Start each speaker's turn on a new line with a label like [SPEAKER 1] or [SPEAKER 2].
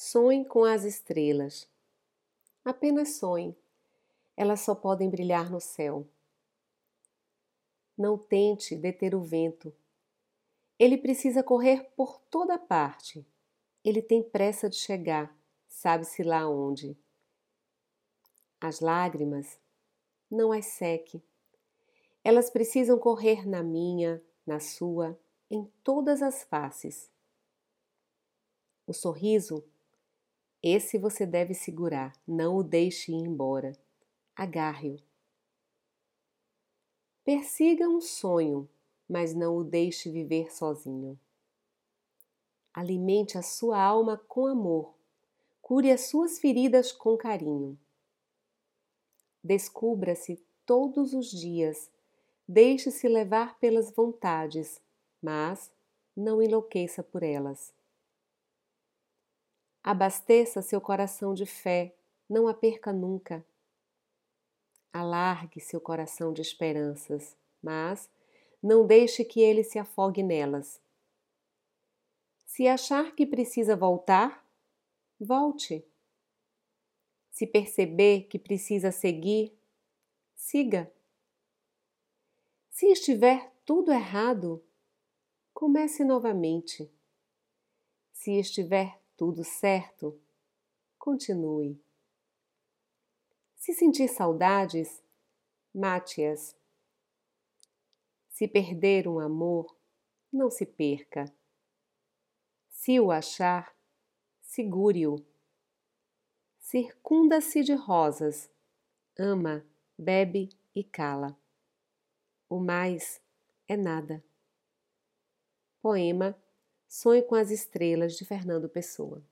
[SPEAKER 1] Sonhe com as estrelas. Apenas sonhe. Elas só podem brilhar no céu. Não tente deter o vento. Ele precisa correr por toda parte. Ele tem pressa de chegar, sabe-se lá onde. As lágrimas, não as seque. Elas precisam correr na minha, na sua, em todas as faces. O sorriso, esse você deve segurar, não o deixe ir embora. Agarre-o. Persiga um sonho, mas não o deixe viver sozinho. Alimente a sua alma com amor, cure as suas feridas com carinho. Descubra-se todos os dias, deixe-se levar pelas vontades, mas não enlouqueça por elas. Abasteça seu coração de fé, não a perca nunca. Alargue seu coração de esperanças, mas não deixe que ele se afogue nelas. Se achar que precisa voltar, volte. Se perceber que precisa seguir, siga. Se estiver tudo errado, comece novamente. Se estiver tudo certo, continue. Se sentir saudades, mate-as. Se perder um amor, não se perca. Se o achar, segure-o. Circunda-se de rosas, ama, bebe e cala. O mais é nada. Poema Sonho com as Estrelas de Fernando Pessoa.